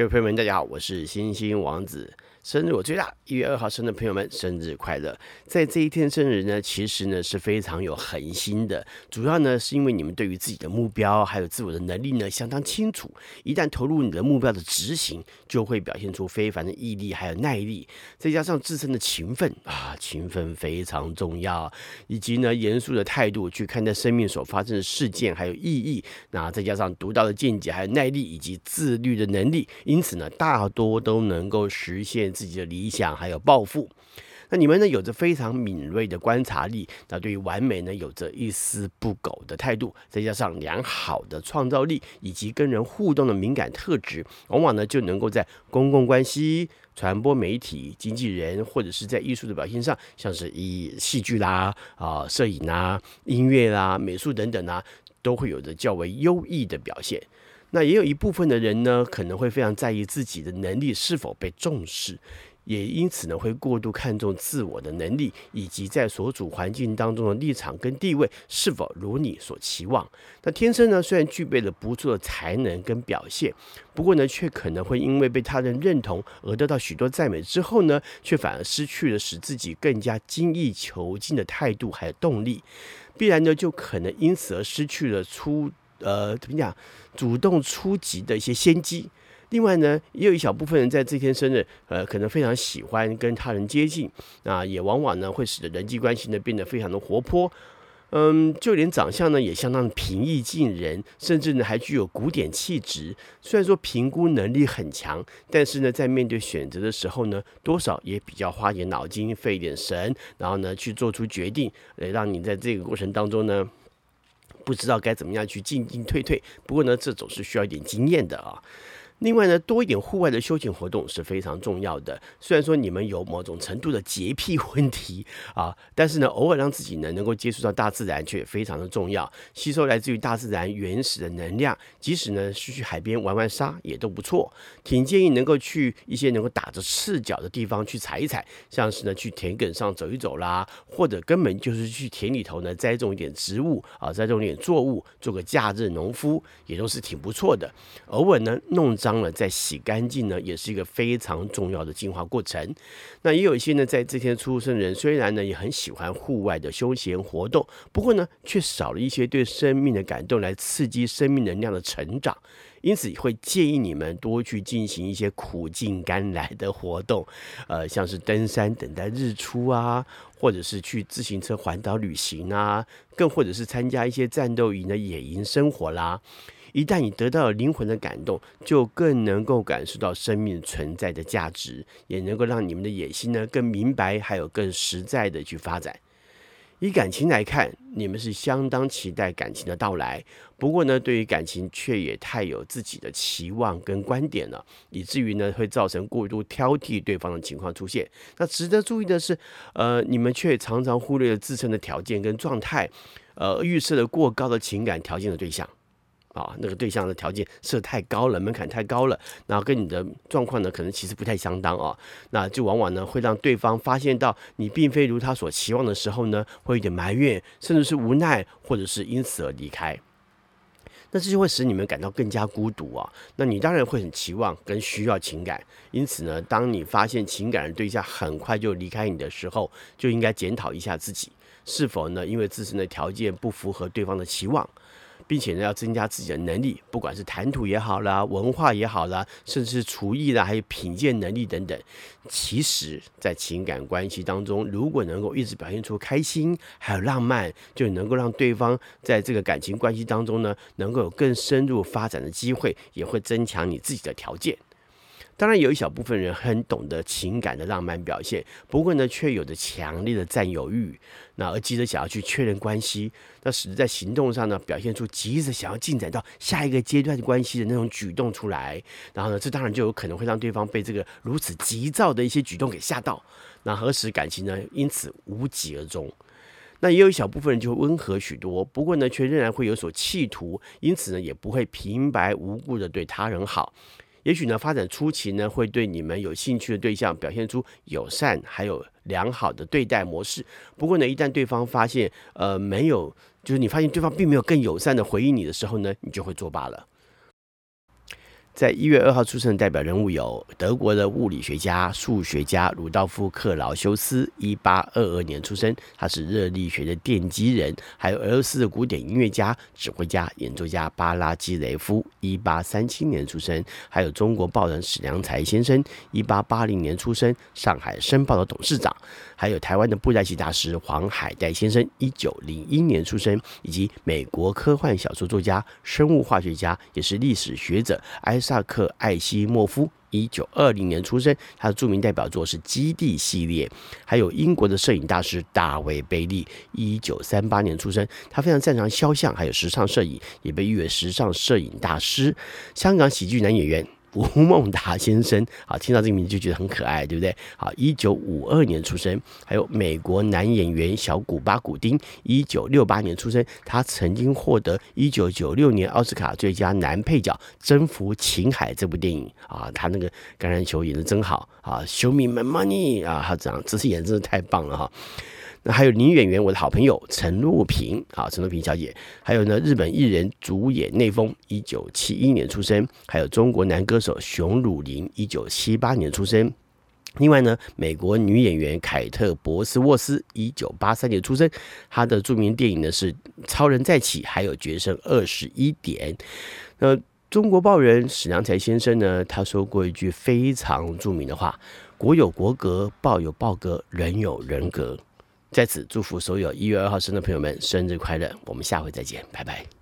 各位朋友们，大家好，我是星星王子。生日我最大，一月二号生的朋友们，生日快乐！在这一天生日呢，其实呢是非常有恒心的，主要呢是因为你们对于自己的目标还有自我的能力呢相当清楚，一旦投入你的目标的执行，就会表现出非凡的毅力还有耐力，再加上自身的勤奋啊，勤奋非常重要，以及呢严肃的态度去看待生命所发生的事件还有意义，那再加上独到的见解还有耐力以及自律的能力，因此呢大多都能够实现。自己的理想还有抱负，那你们呢有着非常敏锐的观察力，那对于完美呢有着一丝不苟的态度，再加上良好的创造力以及跟人互动的敏感特质，往往呢就能够在公共关系、传播媒体、经纪人或者是在艺术的表现上，像是以戏剧啦、啊摄影啦、音乐啦、美术等等啊，都会有着较为优异的表现。那也有一部分的人呢，可能会非常在意自己的能力是否被重视，也因此呢，会过度看重自我的能力，以及在所处环境当中的立场跟地位是否如你所期望。那天生呢，虽然具备了不错的才能跟表现，不过呢，却可能会因为被他人认同而得到许多赞美之后呢，却反而失去了使自己更加精益求精的态度还有动力，必然呢，就可能因此而失去了出。呃，怎么讲？主动出击的一些先机。另外呢，也有一小部分人在这天生日，呃，可能非常喜欢跟他人接近，啊，也往往呢会使得人际关系呢变得非常的活泼。嗯，就连长相呢也相当平易近人，甚至呢还具有古典气质。虽然说评估能力很强，但是呢在面对选择的时候呢，多少也比较花点脑筋，费一点神，然后呢去做出决定，来让你在这个过程当中呢。不知道该怎么样去进进退退，不过呢，这总是需要一点经验的啊。另外呢，多一点户外的休闲活动是非常重要的。虽然说你们有某种程度的洁癖 问题啊，但是呢，偶尔让自己呢能够接触到大自然，却非常的重要，吸收来自于大自然原始的能量。即使呢是去海边玩玩沙，也都不错。挺建议能够去一些能够打着赤脚的地方去踩一踩，像是呢去田埂上走一走啦，或者根本就是去田里头呢栽种一点植物啊，栽种一点作物，做个假日农夫，也都是挺不错的。偶尔呢弄脏。当了再洗干净呢，也是一个非常重要的净化过程。那也有一些呢，在这天出生人，虽然呢也很喜欢户外的休闲活动，不过呢，却少了一些对生命的感动来刺激生命能量的成长。因此，会建议你们多去进行一些苦尽甘来的活动，呃，像是登山等待日出啊，或者是去自行车环岛旅行啊，更或者是参加一些战斗营的野营生活啦。一旦你得到了灵魂的感动，就更能够感受到生命存在的价值，也能够让你们的野心呢更明白，还有更实在的去发展。以感情来看，你们是相当期待感情的到来，不过呢，对于感情却也太有自己的期望跟观点了，以至于呢会造成过度挑剔对方的情况出现。那值得注意的是，呃，你们却常常忽略了自身的条件跟状态，呃，预设了过高的情感条件的对象。啊，那个对象的条件设太高了，门槛太高了，然后跟你的状况呢，可能其实不太相当啊，那就往往呢会让对方发现到你并非如他所期望的时候呢，会有点埋怨，甚至是无奈，或者是因此而离开。那这就会使你们感到更加孤独啊。那你当然会很期望跟需要情感，因此呢，当你发现情感的对象很快就离开你的时候，就应该检讨一下自己是否呢，因为自身的条件不符合对方的期望。并且呢，要增加自己的能力，不管是谈吐也好啦，文化也好啦，甚至是厨艺啦，还有品鉴能力等等。其实，在情感关系当中，如果能够一直表现出开心，还有浪漫，就能够让对方在这个感情关系当中呢，能够有更深入发展的机会，也会增强你自己的条件。当然，有一小部分人很懂得情感的浪漫表现，不过呢，却有着强烈的占有欲，那而急着想要去确认关系，那使得在行动上呢，表现出急着想要进展到下一个阶段关系的那种举动出来。然后呢，这当然就有可能会让对方被这个如此急躁的一些举动给吓到，那何时感情呢，因此无疾而终。那也有一小部分人就会温和许多，不过呢，却仍然会有所企图，因此呢，也不会平白无故的对他人好。也许呢，发展初期呢，会对你们有兴趣的对象表现出友善，还有良好的对待模式。不过呢，一旦对方发现，呃，没有，就是你发现对方并没有更友善的回应你的时候呢，你就会作罢了。在一月二号出生的代表人物有德国的物理学家、数学家鲁道夫·克劳修斯，一八二二年出生，他是热力学的奠基人；还有俄罗斯的古典音乐家、指挥家、演奏家巴拉基雷夫，一八三七年出生；还有中国报人史良才先生，一八八零年出生，上海申报的董事长；还有台湾的布袋戏大师黄海岱先生，一九零一年出生，以及美国科幻小说作家、生物化学家，也是历史学者埃萨克·艾希莫夫，一九二零年出生。他的著名代表作是《基地》系列。还有英国的摄影大师大卫·贝利，一九三八年出生。他非常擅长肖像，还有时尚摄影，也被誉为时尚摄影大师。香港喜剧男演员。吴孟达先生，啊，听到这个名字就觉得很可爱，对不对？好，一九五二年出生，还有美国男演员小古巴古丁，一九六八年出生，他曾经获得一九九六年奥斯卡最佳男配角《征服情海》这部电影啊，他那个橄榄球演的真好啊，Show me my money 啊，他这样这次演真的太棒了哈。那还有女演员，我的好朋友陈露萍，啊，陈露萍小姐，还有呢，日本艺人主演内丰，一九七一年出生，还有中国男歌手熊汝霖，一九七八年出生。另外呢，美国女演员凯特·博斯沃斯，一九八三年出生，她的著名电影呢是《超人再起》，还有《决胜二十一点》。那中国报人史良才先生呢，他说过一句非常著名的话：“国有国格，报有报格，人有人格。”在此祝福所有一月二号生的朋友们生日快乐！我们下回再见，拜拜。